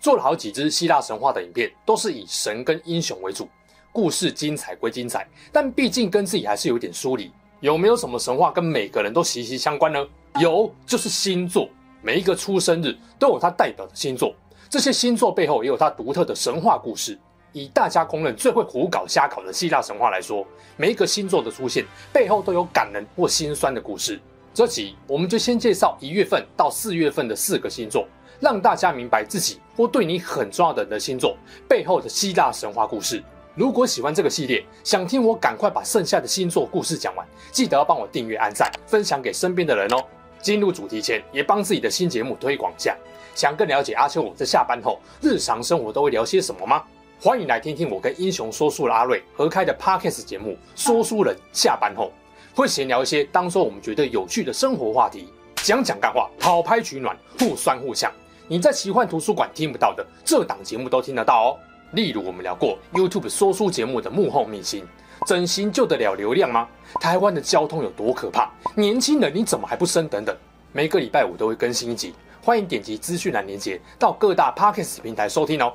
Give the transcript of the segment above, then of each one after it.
做了好几支希腊神话的影片，都是以神跟英雄为主，故事精彩归精彩，但毕竟跟自己还是有点疏离。有没有什么神话跟每个人都息息相关呢？有，就是星座。每一个出生日都有它代表的星座，这些星座背后也有它独特的神话故事。以大家公认最会胡搞瞎搞的希腊神话来说，每一个星座的出现背后都有感人或心酸的故事。这集我们就先介绍一月份到四月份的四个星座。让大家明白自己或对你很重要的人的星座背后的希腊神话故事。如果喜欢这个系列，想听我赶快把剩下的星座故事讲完，记得要帮我订阅、按赞、分享给身边的人哦。进入主题前，也帮自己的新节目推广一下。想更了解阿秋我在下班后日常生活都会聊些什么吗？欢迎来听听我跟英雄说书的阿瑞合开的 Podcast 节目《说书人下班后》，会闲聊一些当中我们觉得有趣的生活话题，讲讲干话，讨拍取暖，互酸互呛。你在奇幻图书馆听不到的，这档节目都听得到哦。例如我们聊过 YouTube 说书节目的幕后秘辛，整形救得了流量吗？台湾的交通有多可怕？年轻人你怎么还不生？等等，每个礼拜五都会更新一集，欢迎点击资讯栏连接到各大 Podcast 平台收听哦。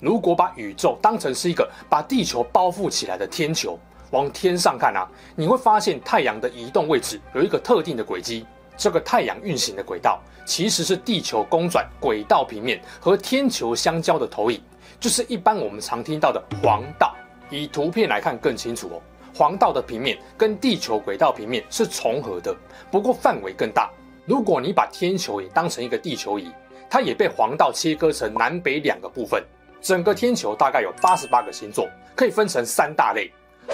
如果把宇宙当成是一个把地球包覆起来的天球，往天上看啊，你会发现太阳的移动位置有一个特定的轨迹。这个太阳运行的轨道其实是地球公转轨道平面和天球相交的投影，就是一般我们常听到的黄道。以图片来看更清楚哦，黄道的平面跟地球轨道平面是重合的，不过范围更大。如果你把天球也当成一个地球仪，它也被黄道切割成南北两个部分。整个天球大概有八十八个星座，可以分成三大类：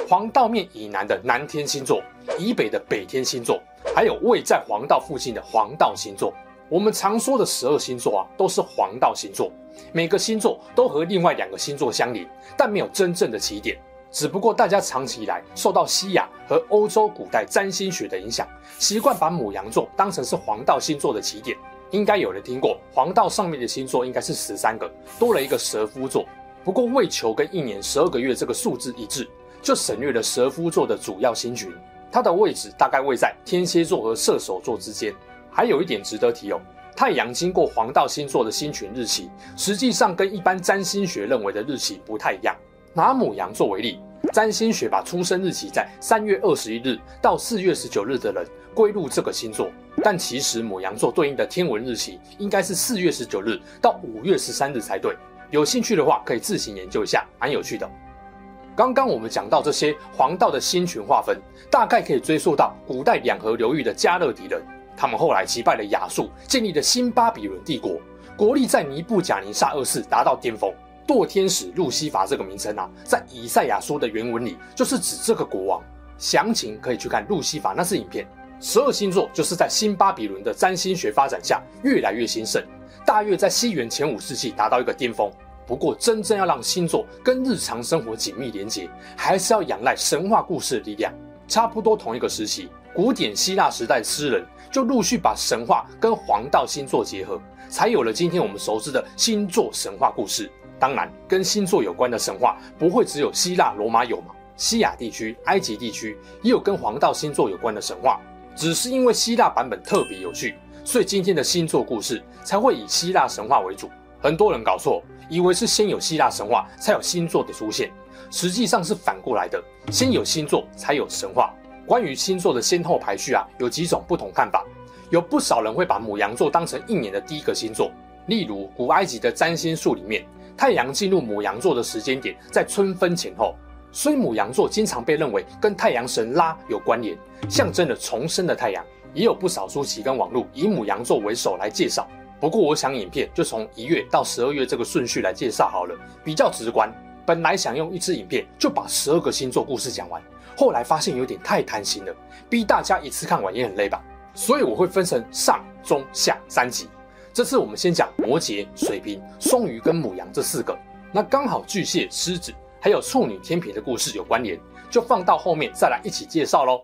黄道面以南的南天星座，以北的北天星座。还有位在黄道附近的黄道星座，我们常说的十二星座啊，都是黄道星座。每个星座都和另外两个星座相邻，但没有真正的起点。只不过大家长期以来受到西亚和欧洲古代占星学的影响，习惯把牡羊座当成是黄道星座的起点。应该有人听过，黄道上面的星座应该是十三个，多了一个蛇夫座。不过为求跟一年十二个月这个数字一致，就省略了蛇夫座的主要星群。它的位置大概位在天蝎座和射手座之间。还有一点值得提哦，太阳经过黄道星座的星群日期，实际上跟一般占星学认为的日期不太一样。拿牡羊座为例，占星学把出生日期在三月二十一日到四月十九日的人归入这个星座，但其实牡羊座对应的天文日期应该是四月十九日到五月十三日才对。有兴趣的话，可以自行研究一下，蛮有趣的。刚刚我们讲到这些黄道的星群划分，大概可以追溯到古代两河流域的加勒底人。他们后来击败了亚述，建立了新巴比伦帝国，国力在尼布甲尼撒二世达到巅峰。堕天使路西法这个名称啊，在以赛亚书的原文里就是指这个国王。详情可以去看路西法那是影片。十二星座就是在新巴比伦的占星学发展下越来越兴盛，大约在西元前五世纪达到一个巅峰。不过，真正要让星座跟日常生活紧密连接，还是要仰赖神话故事的力量。差不多同一个时期，古典希腊时代诗人就陆续把神话跟黄道星座结合，才有了今天我们熟知的星座神话故事。当然，跟星座有关的神话不会只有希腊、罗马有嘛？西亚地区、埃及地区也有跟黄道星座有关的神话，只是因为希腊版本特别有趣，所以今天的星座故事才会以希腊神话为主。很多人搞错。以为是先有希腊神话才有星座的出现，实际上是反过来的，先有星座才有神话。关于星座的先后排序啊，有几种不同看法。有不少人会把牡羊座当成一年的第一个星座，例如古埃及的占星术里面，太阳进入牡羊座的时间点在春分前后，所以牡羊座经常被认为跟太阳神拉有关联，象征了重生的太阳。也有不少书籍跟网络以牡羊座为首来介绍。不过，我想影片就从一月到十二月这个顺序来介绍好了，比较直观。本来想用一支影片就把十二个星座故事讲完，后来发现有点太贪心了，逼大家一次看完也很累吧。所以我会分成上、中、下三集。这次我们先讲摩羯、水瓶、双鱼跟母羊这四个，那刚好巨蟹、狮子还有处女、天秤的故事有关联，就放到后面再来一起介绍喽。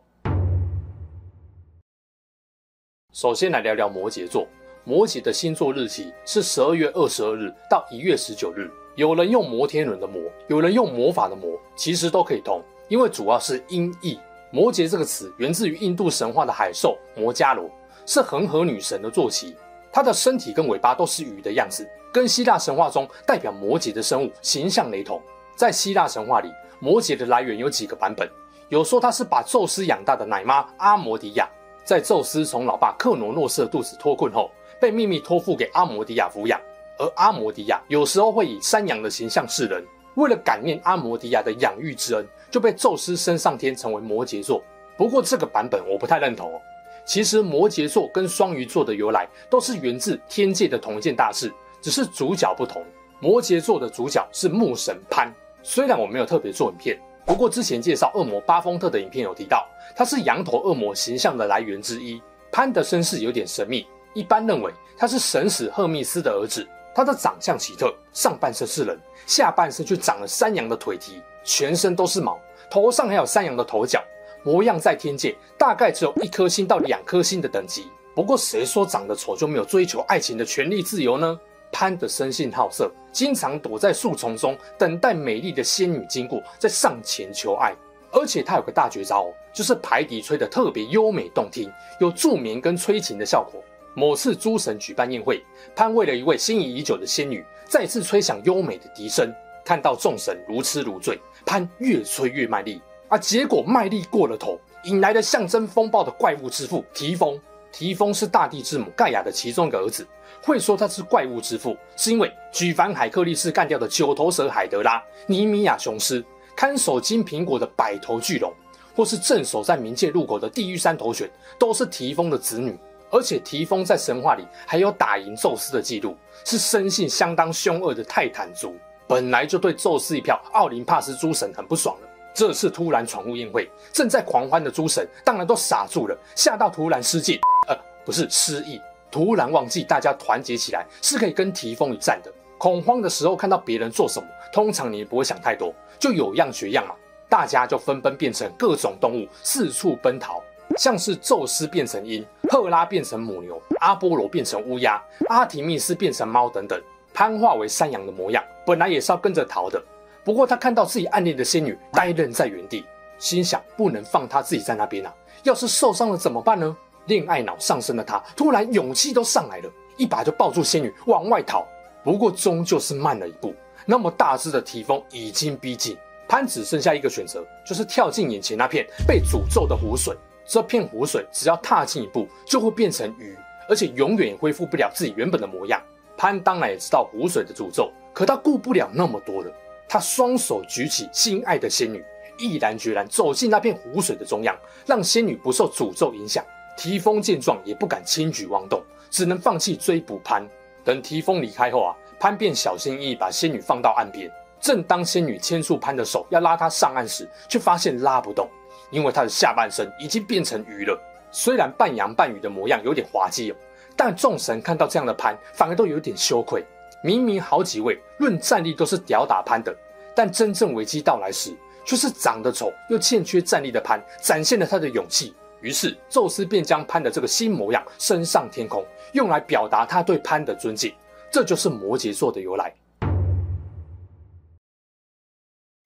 首先来聊聊摩羯座，摩羯的星座日期是十二月二十二日到一月十九日。有人用摩天轮的摩，有人用魔法的魔，其实都可以通，因为主要是音译。摩羯这个词源自于印度神话的海兽摩伽罗，是恒河女神的坐骑。它的身体跟尾巴都是鱼的样子，跟希腊神话中代表摩羯的生物形象雷同。在希腊神话里，摩羯的来源有几个版本，有说它是把宙斯养大的奶妈阿摩迪亚，在宙斯从老爸克罗诺斯的肚子脱困后，被秘密托付给阿摩迪亚抚养。而阿摩迪亚有时候会以山羊的形象示人，为了感念阿摩迪亚的养育之恩，就被宙斯升上天，成为摩羯座。不过这个版本我不太认同。其实摩羯座跟双鱼座的由来都是源自天界的同一件大事，只是主角不同。摩羯座的主角是牧神潘，虽然我没有特别做影片，不过之前介绍恶魔巴丰特的影片有提到，他是羊头恶魔形象的来源之一。潘的身世有点神秘，一般认为他是神使赫密斯的儿子。他的长相奇特，上半身是人，下半身却长了山羊的腿蹄，全身都是毛，头上还有山羊的头角，模样在天界大概只有一颗星到两颗星的等级。不过谁说长得丑就没有追求爱情的权利自由呢？潘的生性好色，经常躲在树丛中等待美丽的仙女经过，再上前求爱。而且他有个大绝招，就是排笛吹得特别优美动听，有助眠跟催情的效果。某次诸神举办宴会，潘为了一位心仪已久的仙女，再次吹响优美的笛声。看到众神如痴如醉，潘越吹越卖力，啊，结果卖力过了头，引来了象征风暴的怪物之父提丰。提丰是大地之母盖亚的其中一个儿子。会说他是怪物之父，是因为举凡海克力士干掉的九头蛇海德拉、尼米亚雄狮、看守金苹果的百头巨龙，或是镇守在冥界入口的地狱三头犬，都是提丰的子女。而且提丰在神话里还有打赢宙斯的记录，是生性相当凶恶的泰坦族，本来就对宙斯一票奥林帕斯诸神很不爽了。这次突然闯入宴会，正在狂欢的诸神当然都傻住了，吓到突然失禁，呃，不是失忆，突然忘记大家团结起来是可以跟提丰一战的。恐慌的时候看到别人做什么，通常你不会想太多，就有样学样嘛，大家就纷纷变成各种动物，四处奔逃。像是宙斯变成鹰，赫拉变成母牛，阿波罗变成乌鸦，阿提密斯变成猫等等。潘化为山羊的模样，本来也是要跟着逃的。不过他看到自己暗恋的仙女呆愣在原地，心想不能放他自己在那边啊！要是受伤了怎么办呢？恋爱脑上升的他突然勇气都上来了，一把就抱住仙女往外逃。不过终究是慢了一步，那么大只的提丰已经逼近，潘只剩下一个选择，就是跳进眼前那片被诅咒的湖水。这片湖水只要踏进一步，就会变成鱼，而且永远也恢复不了自己原本的模样。潘当然也知道湖水的诅咒，可他顾不了那么多了。他双手举起心爱的仙女，毅然决然走进那片湖水的中央，让仙女不受诅咒影响。提丰见状也不敢轻举妄动，只能放弃追捕潘。等提丰离开后啊，潘便小心翼翼把仙女放到岸边。正当仙女牵住潘的手要拉他上岸时，却发现拉不动。因为他的下半身已经变成鱼了，虽然半羊半鱼的模样有点滑稽哦，但众神看到这样的潘，反而都有点羞愧。明明好几位论战力都是吊打潘的，但真正危机到来时，却是长得丑又欠缺战力的潘展现了他的勇气。于是宙斯便将潘的这个新模样升上天空，用来表达他对潘的尊敬。这就是摩羯座的由来。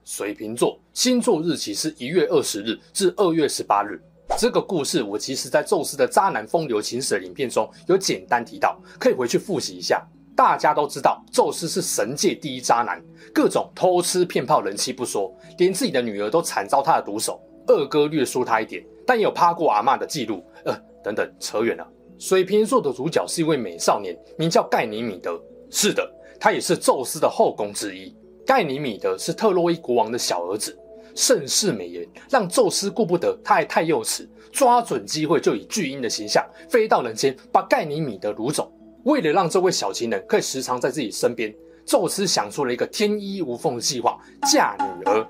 水瓶座星座日期是一月二十日至二月十八日。这个故事我其实在宙斯的渣男风流情史的影片中有简单提到，可以回去复习一下。大家都知道，宙斯是神界第一渣男，各种偷吃骗炮人妻不说，连自己的女儿都惨遭他的毒手。二哥略输他一点，但也有趴过阿嬷的记录。呃，等等，扯远了。水瓶座的主角是一位美少年，名叫盖尼米德。是的，他也是宙斯的后宫之一。盖尼米德是特洛伊国王的小儿子，盛世美颜让宙斯顾不得他还太幼齿，抓准机会就以巨鹰的形象飞到人间，把盖尼米德掳走。为了让这位小情人可以时常在自己身边，宙斯想出了一个天衣无缝的计划，嫁女儿。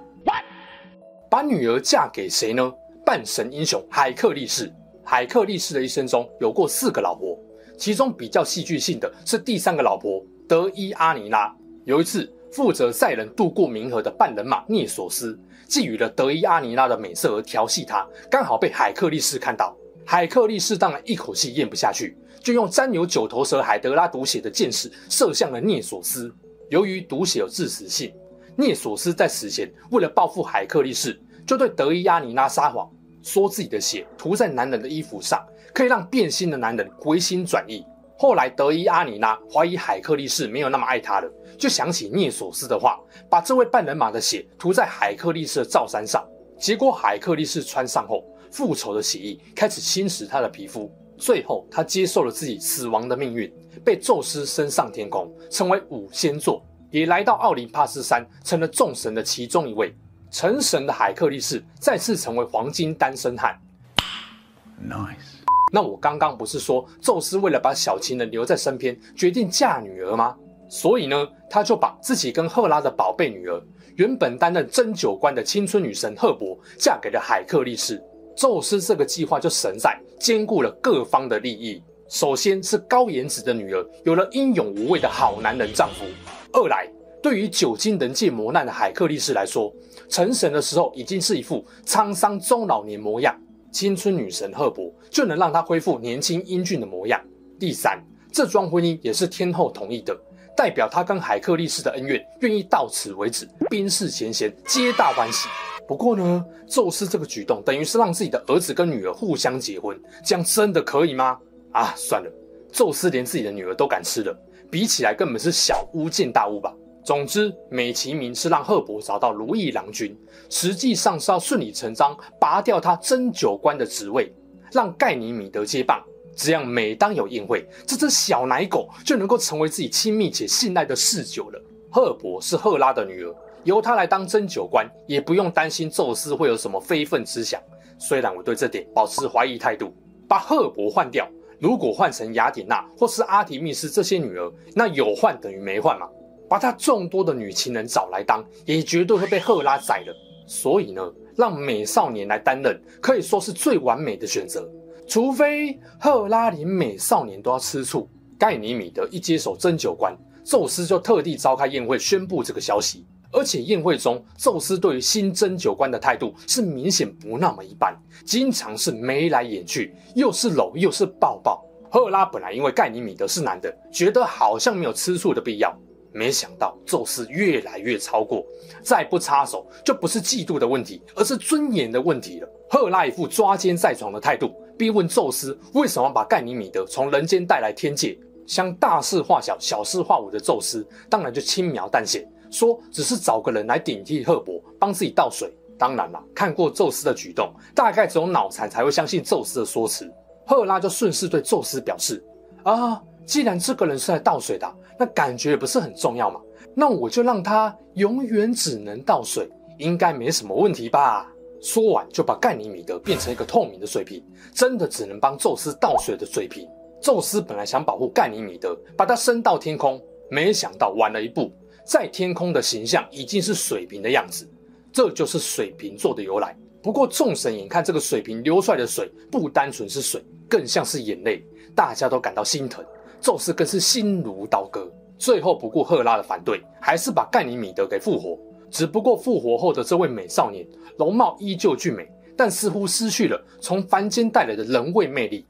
把女儿嫁给谁呢？半神英雄海克力士。海克力士的一生中有过四个老婆，其中比较戏剧性的是第三个老婆德伊阿尼拉。有一次，负责载人渡过冥河的半人马涅索斯觊觎了德伊阿尼拉的美色而调戏她，刚好被海克力士看到。海克力士当然一口气咽不下去，就用沾有九头蛇海德拉毒血的箭矢射向了涅索斯。由于毒血有致死性，涅索斯在死前为了报复海克力士，就对德伊阿尼拉撒谎，说自己的血涂在男人的衣服上，可以让变心的男人回心转意。后来德伊阿尼拉怀疑海克力士没有那么爱他了，就想起涅索斯的话，把这位半人马的血涂在海克力士的罩衫上。结果海克力士穿上后，复仇的血液开始侵蚀他的皮肤，最后他接受了自己死亡的命运，被宙斯升上天空，成为五仙座，也来到奥林帕斯山，成了众神的其中一位。成神的海克力士再次成为黄金单身汉。Nice。那我刚刚不是说宙斯为了把小情人留在身边，决定嫁女儿吗？所以呢，他就把自己跟赫拉的宝贝女儿，原本担任针灸官的青春女神赫伯，嫁给了海克力士。宙斯这个计划就神在兼顾了各方的利益。首先是高颜值的女儿有了英勇无畏的好男人丈夫；二来，对于久经人界磨难的海克力士来说，成神的时候已经是一副沧桑中老年模样，青春女神赫伯就能让他恢复年轻英俊的模样。第三，这桩婚姻也是天后同意的，代表他跟海克力斯的恩怨愿意到此为止，冰释前嫌，皆大欢喜。不过呢，宙斯这个举动等于是让自己的儿子跟女儿互相结婚，这样真的可以吗？啊，算了，宙斯连自己的女儿都敢吃了，比起来根本是小巫见大巫吧。总之，美其名是让赫伯找到如意郎君，实际上是要顺理成章拔掉他针灸官的职位，让盖尼米德接棒。这样每当有宴会，这只小奶狗就能够成为自己亲密且信赖的侍酒了。赫伯是赫拉的女儿，由她来当针灸官，也不用担心宙斯会有什么非分之想。虽然我对这点保持怀疑态度，把赫伯换掉，如果换成雅典娜或是阿提密斯这些女儿，那有换等于没换嘛。把他众多的女情人找来当，也绝对会被赫拉宰了。所以呢，让美少年来担任，可以说是最完美的选择。除非赫拉连美少年都要吃醋。盖尼米德一接手针灸官，宙斯就特地召开宴会宣布这个消息。而且宴会中，宙斯对于新针灸官的态度是明显不那么一般，经常是眉来眼去，又是搂又是抱抱。赫拉本来因为盖尼米德是男的，觉得好像没有吃醋的必要。没想到宙斯越来越超过，再不插手就不是嫉妒的问题，而是尊严的问题了。赫拉一副抓奸在床的态度，逼问宙斯为什么把盖尼米德从人间带来天界。想大事化小、小事化无的宙斯，当然就轻描淡写说只是找个人来顶替赫伯，帮自己倒水。当然了，看过宙斯的举动，大概只有脑残才会相信宙斯的说辞。赫拉就顺势对宙斯表示：啊。既然这个人是来倒水的，那感觉也不是很重要嘛。那我就让他永远只能倒水，应该没什么问题吧？说完就把盖尼米德变成一个透明的水瓶，真的只能帮宙斯倒水的水瓶。宙斯本来想保护盖尼米德，把他升到天空，没想到晚了一步，在天空的形象已经是水瓶的样子。这就是水瓶座的由来。不过众神眼看这个水瓶流出来的水不单纯是水，更像是眼泪，大家都感到心疼。宙斯更是心如刀割，最后不顾赫拉的反对，还是把盖尼米德给复活。只不过复活后的这位美少年，容貌依旧俊美，但似乎失去了从凡间带来的人味魅力。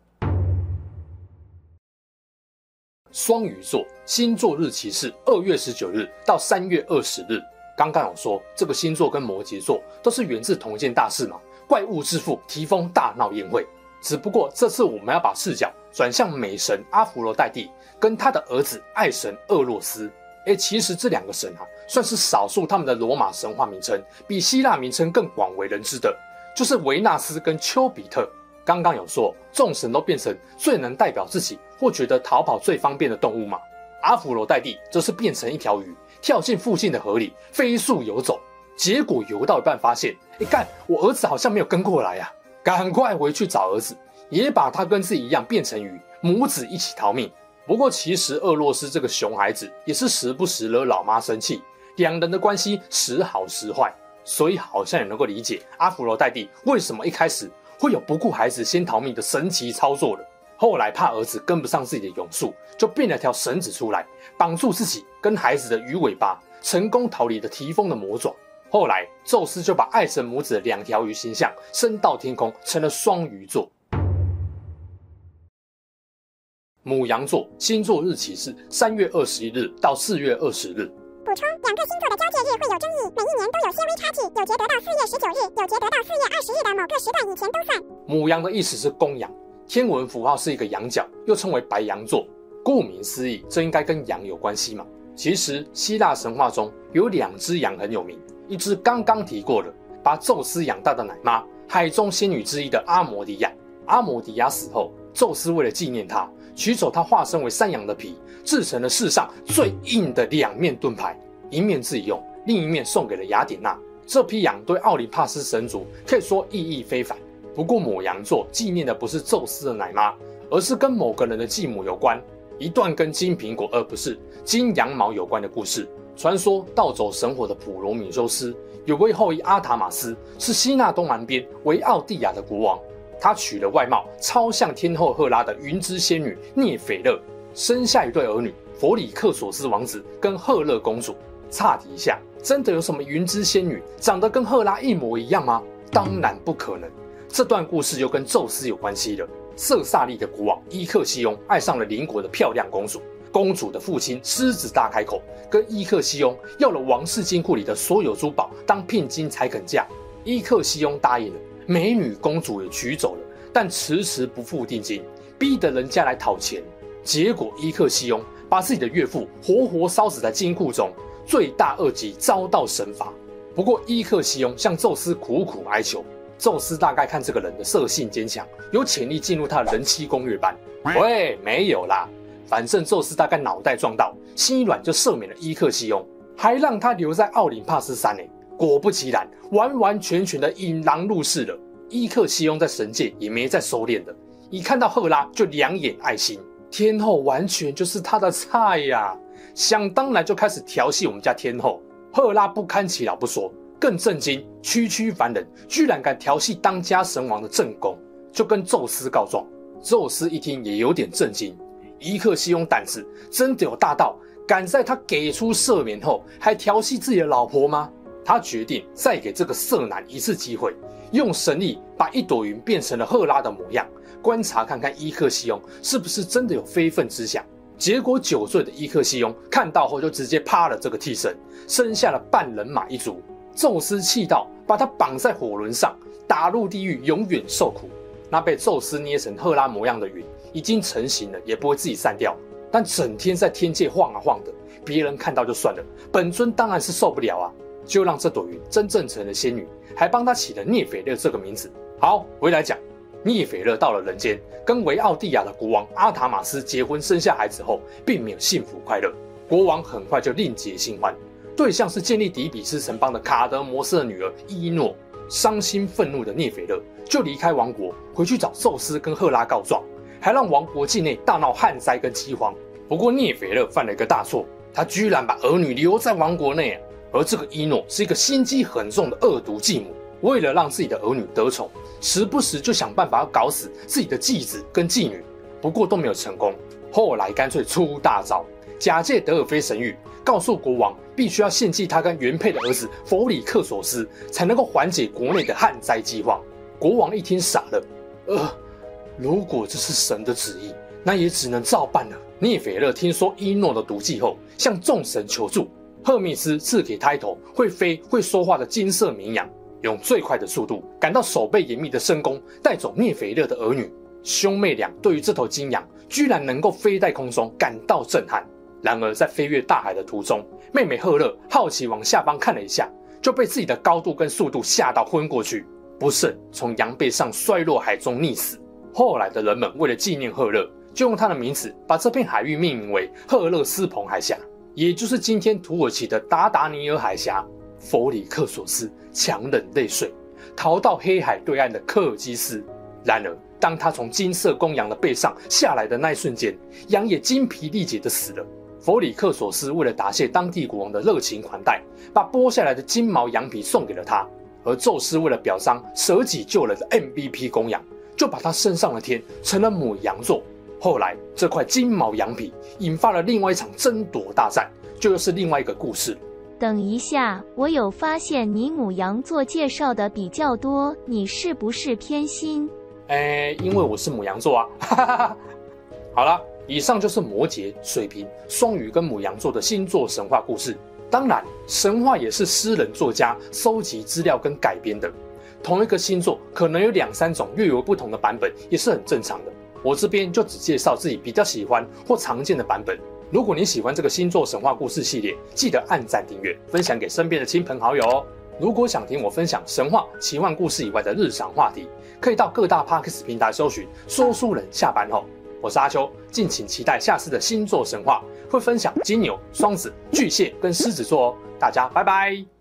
双鱼座星座日期是二月十九日到三月二十日。刚刚有说这个星座跟摩羯座都是源自同一件大事嘛？怪物之父提丰大闹宴会。只不过这次我们要把视角转向美神阿芙罗黛蒂跟他的儿子爱神厄洛斯。哎，其实这两个神啊，算是少数他们的罗马神话名称比希腊名称更广为人知的，就是维纳斯跟丘比特。刚刚有说，众神都变成最能代表自己或觉得逃跑最方便的动物嘛？阿芙罗黛蒂则是变成一条鱼，跳进附近的河里飞速游走，结果游到一半发现，哎干，我儿子好像没有跟过来呀、啊。赶快回去找儿子，也把他跟自己一样变成鱼，母子一起逃命。不过其实厄洛斯这个熊孩子也是时不时惹老妈生气，两人的关系时好时坏，所以好像也能够理解阿芙罗代蒂为什么一开始会有不顾孩子先逃命的神奇操作了。后来怕儿子跟不上自己的泳速，就变了条绳子出来，绑住自己跟孩子的鱼尾巴，成功逃离了提丰的魔爪。后来，宙斯就把爱神母子的两条鱼形象升到天空，成了双鱼座。牡羊座星座日期是三月二十一日到四月二十日。补充：两个星座的交界日会有争议，每一年都有些微差距，有节得到四月十九日，有节得到四月二十日的某个时段以前都算。母羊的意思是公羊，天文符号是一个羊角，又称为白羊座。顾名思义，这应该跟羊有关系嘛？其实希腊神话中有两只羊很有名，一只刚刚提过的，把宙斯养大的奶妈，海中仙女之一的阿摩迪亚。阿摩迪亚死后，宙斯为了纪念她，取走他化身为山羊的皮，制成了世上最硬的两面盾牌，一面自己用，另一面送给了雅典娜。这批羊对奥林帕斯神族可以说意义非凡。不过，牡羊座纪念的不是宙斯的奶妈，而是跟某个人的继母有关，一段跟金苹果而不是金羊毛有关的故事。传说盗走神火的普罗米修斯有位后裔阿塔马斯，是希腊东南边维奥蒂亚的国王。他娶了外貌超像天后赫拉的云之仙女涅斐勒，生下一对儿女佛里克索斯王子跟赫勒公主。岔题一下，真的有什么云之仙女长得跟赫拉一模一样吗？当然不可能。这段故事又跟宙斯有关系了。色萨利的国王伊克西翁爱上了邻国的漂亮公主，公主的父亲狮子大开口，跟伊克西翁要了王室金库里的所有珠宝当聘金才肯嫁。伊克西翁答应了，美女公主也娶走了，但迟迟不付定金，逼得人家来讨钱。结果伊克西翁把自己的岳父活活烧死在金库中，罪大恶极，遭到神罚。不过伊克西翁向宙斯苦苦哀求。宙斯大概看这个人的色性坚强，有潜力进入他的人妻攻略班。喂，没有啦，反正宙斯大概脑袋撞到，心一软就赦免了伊克西翁，还让他留在奥林帕斯山呢。果不其然，完完全全的引狼入室了。伊克西翁在神界也没再收敛的，一看到赫拉就两眼爱心，天后完全就是他的菜呀，想当然就开始调戏我们家天后。赫拉不堪其扰不说。更震惊，区区凡人居然敢调戏当家神王的正宫，就跟宙斯告状。宙斯一听也有点震惊，伊克西翁胆子真的有大到敢在他给出赦免后还调戏自己的老婆吗？他决定再给这个色男一次机会，用神力把一朵云变成了赫拉的模样，观察看看伊克西翁是不是真的有非分之想。结果酒醉的伊克西翁看到后就直接趴了这个替身，生下了半人马一族。宙斯气到把他绑在火轮上，打入地狱，永远受苦。那被宙斯捏成赫拉模样的云已经成型了，也不会自己散掉。但整天在天界晃啊晃的，别人看到就算了，本尊当然是受不了啊！就让这朵云真正成了仙女，还帮她起了涅斐勒这个名字。好，回来讲，涅斐勒到了人间，跟维奥蒂亚的国王阿塔马斯结婚，生下孩子后，并没有幸福快乐。国王很快就另结新欢。对象是建立底比斯城邦的卡德摩斯的女儿伊诺，伤心愤怒的涅斐勒就离开王国，回去找宙斯跟赫拉告状，还让王国境内大闹旱灾跟饥荒。不过涅斐勒犯了一个大错，他居然把儿女留在王国内，而这个伊诺是一个心机很重的恶毒继母，为了让自己的儿女得宠，时不时就想办法要搞死自己的继子跟继女，不过都没有成功。后来干脆出大招，假借德尔菲神谕。告诉国王，必须要献祭他跟原配的儿子弗里克索斯，才能够缓解国内的旱灾饥荒。国王一听傻了，呃，如果这是神的旨意，那也只能照办了。涅斐勒听说伊诺的毒计后，向众神求助，赫密斯赐给胎头会飞会说话的金色绵羊，用最快的速度赶到守备严密的深宫，带走涅斐勒的儿女。兄妹俩对于这头金羊居然能够飞在空中，感到震撼。然而，在飞越大海的途中，妹妹赫勒好奇往下方看了一下，就被自己的高度跟速度吓到昏过去，不慎从羊背上摔落海中溺死。后来的人们为了纪念赫勒，就用他的名字把这片海域命名为赫勒斯蓬海峡，也就是今天土耳其的达达尼尔海峡。弗里克索斯强忍泪水，逃到黑海对岸的科尔基斯。然而，当他从金色公羊的背上下来的那一瞬间，羊也精疲力竭地死了。弗里克索斯为了答谢当地国王的热情款待，把剥下来的金毛羊皮送给了他。而宙斯为了表彰舍己救人的 MVP 公羊，就把他升上了天，成了母羊座。后来这块金毛羊皮引发了另外一场争夺大战，就又是另外一个故事。等一下，我有发现你母羊座介绍的比较多，你是不是偏心？哎，因为我是母羊座啊。好了，以上就是摩羯、水瓶、双鱼跟母羊座的星座神话故事。当然，神话也是诗人作家收集资料跟改编的。同一个星座可能有两三种略有不同的版本，也是很正常的。我这边就只介绍自己比较喜欢或常见的版本。如果你喜欢这个星座神话故事系列，记得按赞、订阅、分享给身边的亲朋好友哦。如果想听我分享神话、奇幻故事以外的日常话题，可以到各大 Podcast 平台搜寻“说书人”。下班后，我是阿秋，敬请期待下次的星座神话，会分享金牛、双子、巨蟹跟狮子座哦。大家拜拜。